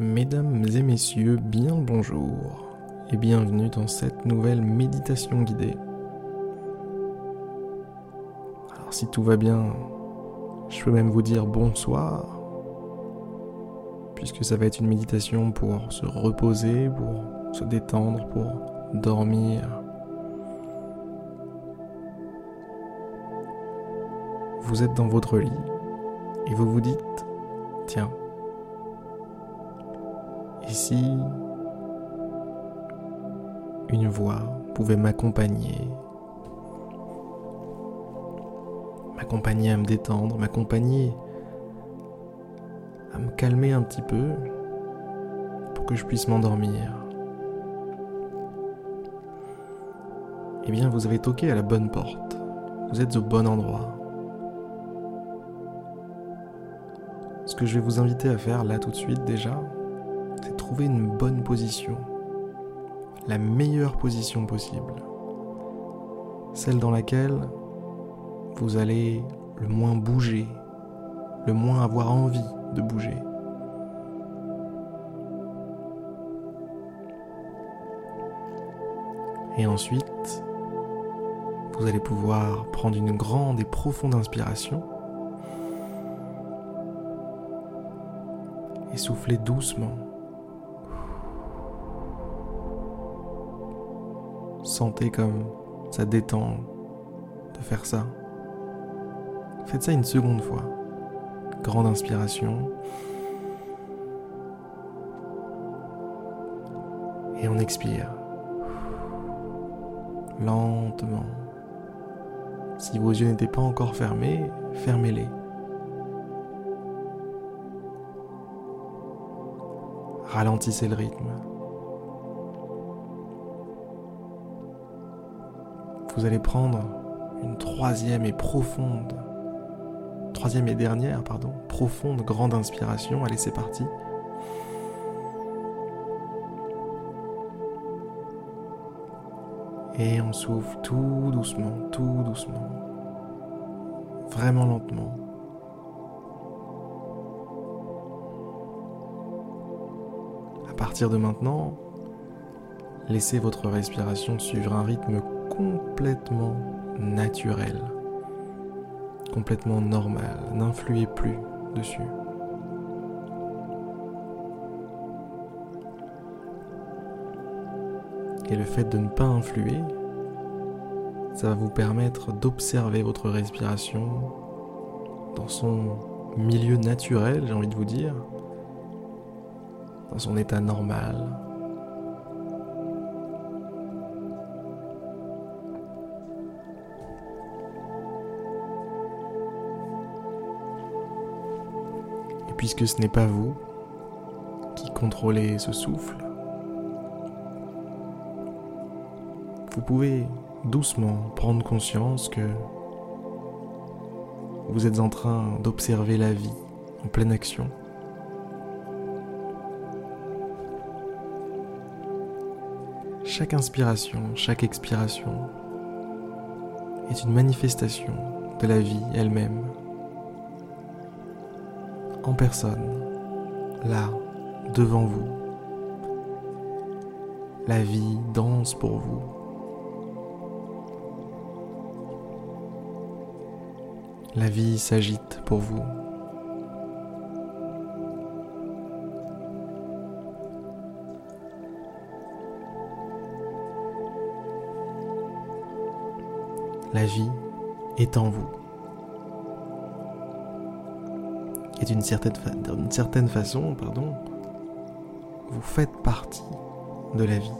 Mesdames et messieurs, bien le bonjour et bienvenue dans cette nouvelle méditation guidée. Alors si tout va bien, je peux même vous dire bonsoir, puisque ça va être une méditation pour se reposer, pour se détendre, pour dormir. Vous êtes dans votre lit et vous vous dites, tiens, Ici, une voix pouvait m'accompagner, m'accompagner à me détendre, m'accompagner à me calmer un petit peu pour que je puisse m'endormir. Eh bien, vous avez toqué à la bonne porte. Vous êtes au bon endroit. Ce que je vais vous inviter à faire là tout de suite déjà, trouver une bonne position, la meilleure position possible, celle dans laquelle vous allez le moins bouger, le moins avoir envie de bouger. Et ensuite, vous allez pouvoir prendre une grande et profonde inspiration et souffler doucement Sentez comme ça détend de faire ça. Faites ça une seconde fois. Grande inspiration. Et on expire. Lentement. Si vos yeux n'étaient pas encore fermés, fermez-les. Ralentissez le rythme. Vous allez prendre une troisième et profonde, troisième et dernière, pardon, profonde grande inspiration. Allez, c'est parti. Et on souffle tout doucement, tout doucement, vraiment lentement. À partir de maintenant, laissez votre respiration suivre un rythme complètement naturel, complètement normal, n'influez plus dessus. Et le fait de ne pas influer, ça va vous permettre d'observer votre respiration dans son milieu naturel, j'ai envie de vous dire, dans son état normal, puisque ce n'est pas vous qui contrôlez ce souffle, vous pouvez doucement prendre conscience que vous êtes en train d'observer la vie en pleine action. Chaque inspiration, chaque expiration est une manifestation de la vie elle-même en personne, là, devant vous. La vie danse pour vous. La vie s'agite pour vous. La vie est en vous. D'une certaine, certaine façon, pardon, vous faites partie de la vie.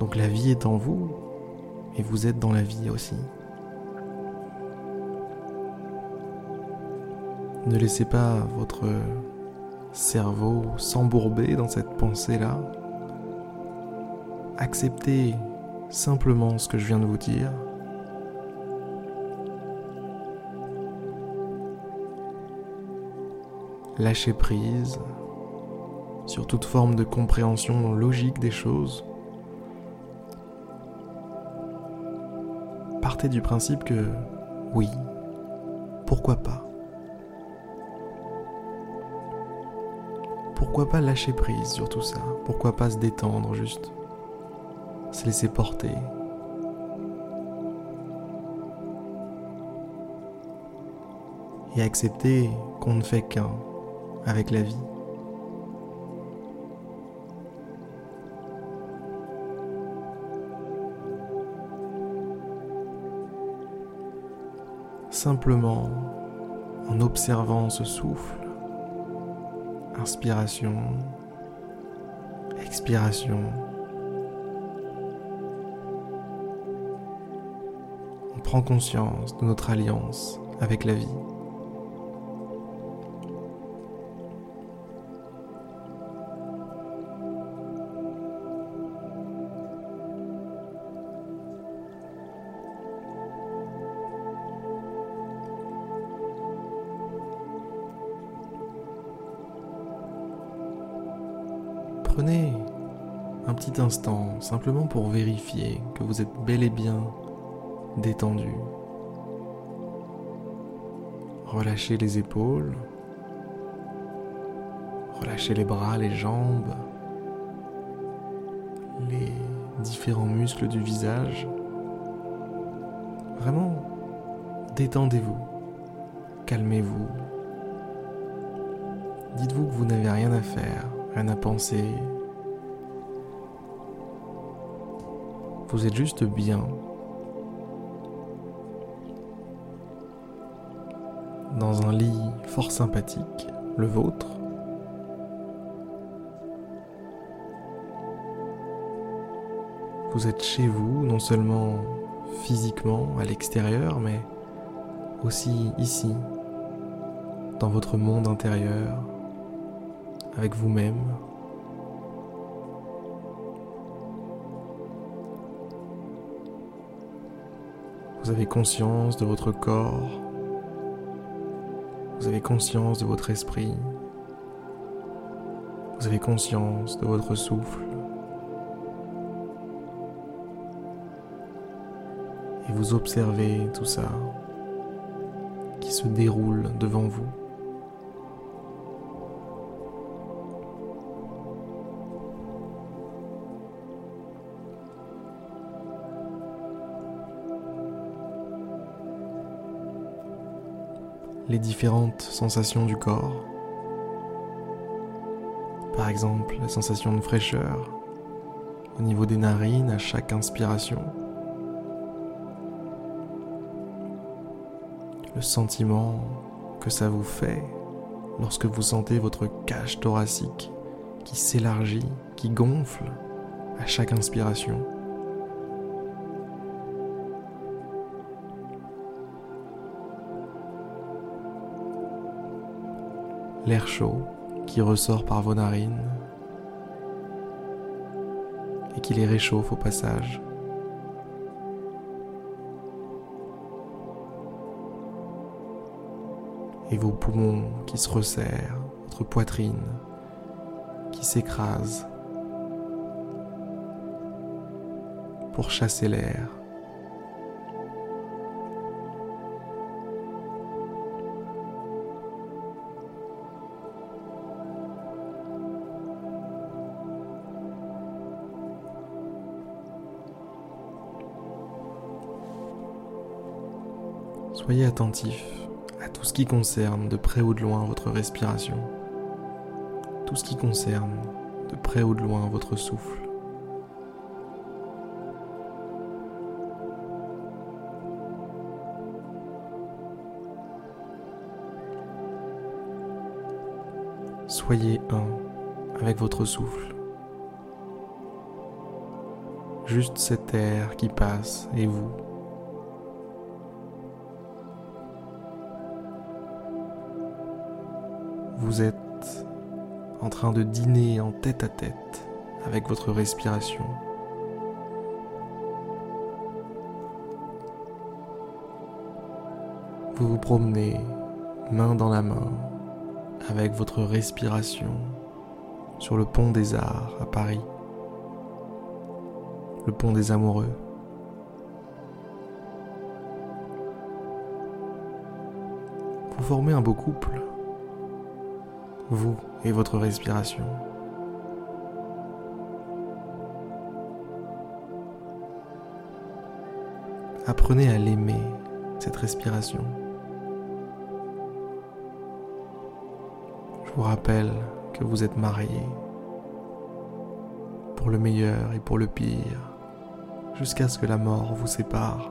Donc la vie est en vous et vous êtes dans la vie aussi. Ne laissez pas votre cerveau s'embourber dans cette pensée-là. Acceptez simplement ce que je viens de vous dire lâcher prise sur toute forme de compréhension logique des choses. Partez du principe que oui, pourquoi pas? Pourquoi pas lâcher prise sur tout ça? Pourquoi pas se détendre juste? Se laisser porter? Et accepter qu'on ne fait qu'un avec la vie. Simplement en observant ce souffle, inspiration, expiration, on prend conscience de notre alliance avec la vie. Prenez un petit instant simplement pour vérifier que vous êtes bel et bien détendu. Relâchez les épaules, relâchez les bras, les jambes, les différents muscles du visage. Vraiment, détendez-vous, calmez-vous. Dites-vous que vous n'avez rien à faire rien à penser. Vous êtes juste bien. Dans un lit fort sympathique, le vôtre. Vous êtes chez vous, non seulement physiquement à l'extérieur, mais aussi ici, dans votre monde intérieur, avec vous-même. Vous avez conscience de votre corps. Vous avez conscience de votre esprit. Vous avez conscience de votre souffle. Et vous observez tout ça qui se déroule devant vous. Les différentes sensations du corps. Par exemple, la sensation de fraîcheur au niveau des narines à chaque inspiration. Le sentiment que ça vous fait lorsque vous sentez votre cage thoracique qui s'élargit, qui gonfle à chaque inspiration. L'air chaud qui ressort par vos narines et qui les réchauffe au passage. Et vos poumons qui se resserrent, votre poitrine qui s'écrase pour chasser l'air. Soyez attentif à tout ce qui concerne de près ou de loin votre respiration, tout ce qui concerne de près ou de loin votre souffle. Soyez un avec votre souffle. Juste cet air qui passe et vous. Vous êtes en train de dîner en tête à tête avec votre respiration. Vous vous promenez main dans la main avec votre respiration sur le pont des Arts à Paris, le pont des amoureux. Vous formez un beau couple vous et votre respiration. Apprenez à l'aimer, cette respiration. Je vous rappelle que vous êtes marié pour le meilleur et pour le pire, jusqu'à ce que la mort vous sépare.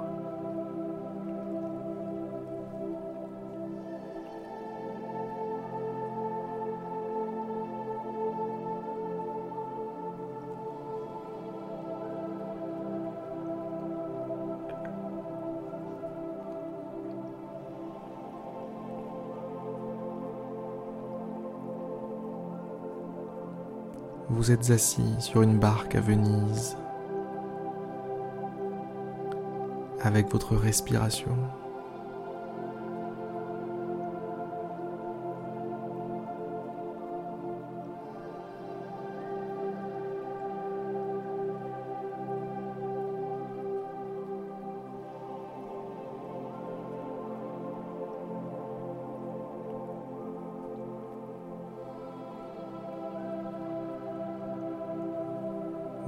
Vous êtes assis sur une barque à Venise avec votre respiration.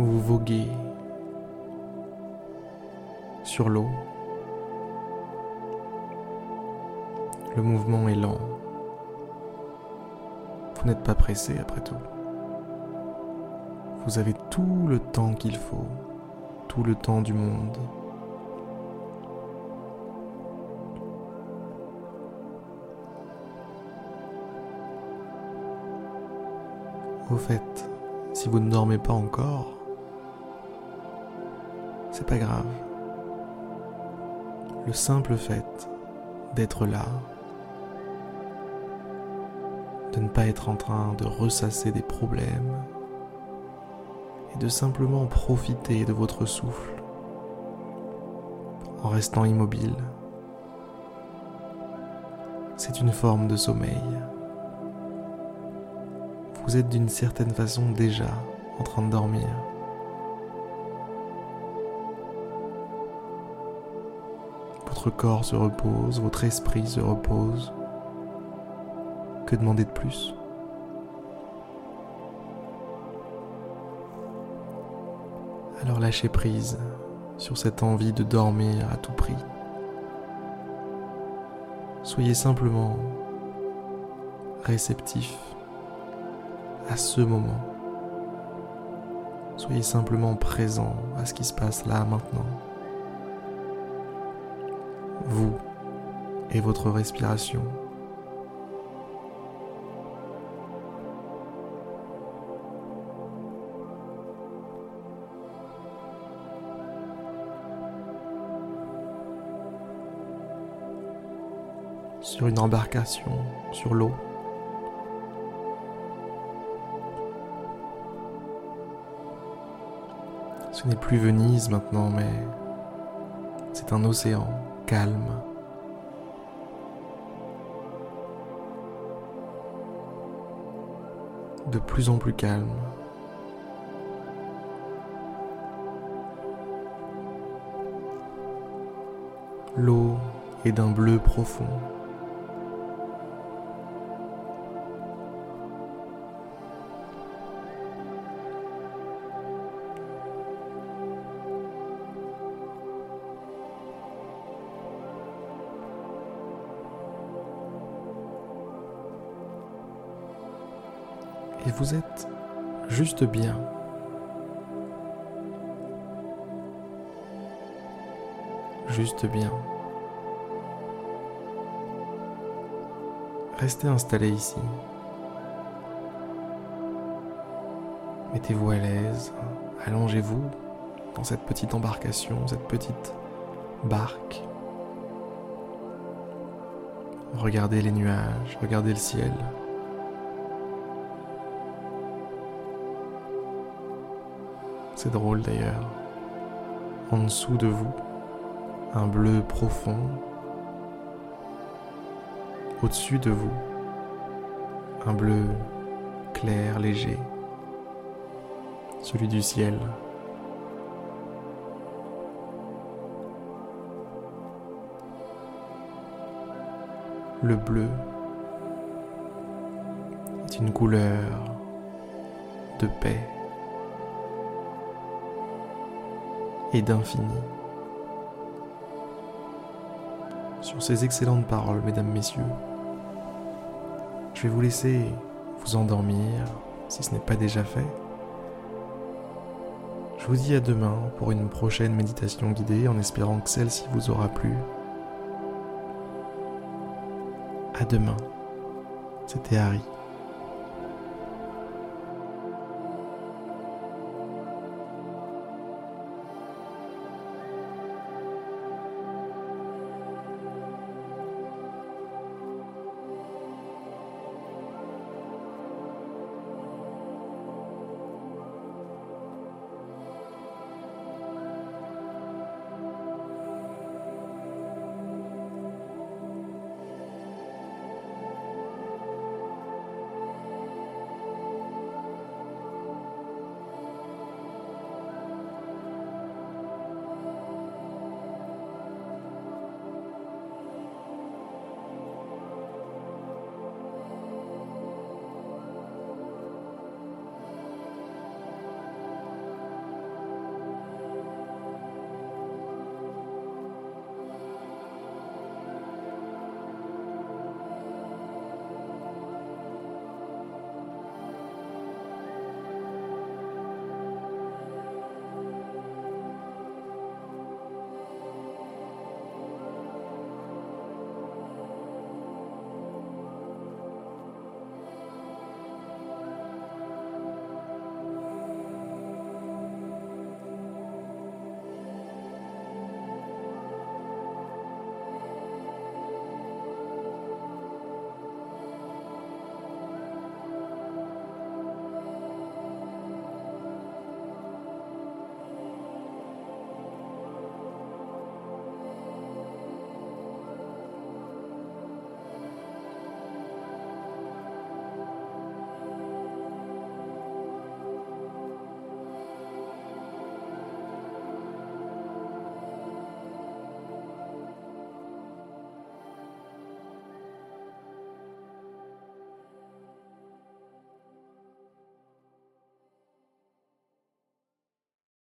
Vous voguez sur l'eau. Le mouvement est lent. Vous n'êtes pas pressé après tout. Vous avez tout le temps qu'il faut, tout le temps du monde. Au fait, si vous ne dormez pas encore, c'est pas grave. Le simple fait d'être là, de ne pas être en train de ressasser des problèmes et de simplement profiter de votre souffle en restant immobile, c'est une forme de sommeil. Vous êtes d'une certaine façon déjà en train de dormir. Votre corps se repose, votre esprit se repose. Que demander de plus? Alors lâchez prise sur cette envie de dormir à tout prix. Soyez simplement réceptif à ce moment. Soyez simplement présent à ce qui se passe là maintenant vous et votre respiration. Sur une embarcation, sur l'eau. Ce n'est plus Venise maintenant, mais c'est un océan calme. De plus en plus calme. L'eau est d'un bleu profond. Et vous êtes juste bien. Juste bien. Restez installé ici. Mettez-vous à l'aise, allongez-vous dans cette petite embarcation, cette petite barque. Regardez les nuages, regardez le ciel. C'est drôle d'ailleurs. En dessous de vous, un bleu profond. Au-dessus de vous, un bleu clair, léger. Celui du ciel. Le bleu est une couleur de paix et d'infini. Sur ces excellentes paroles, mesdames, messieurs, je vais vous laisser vous endormir si ce n'est pas déjà fait. Je vous dis à demain pour une prochaine méditation guidée en espérant que celle-ci vous aura plu. À demain. C'était Harry.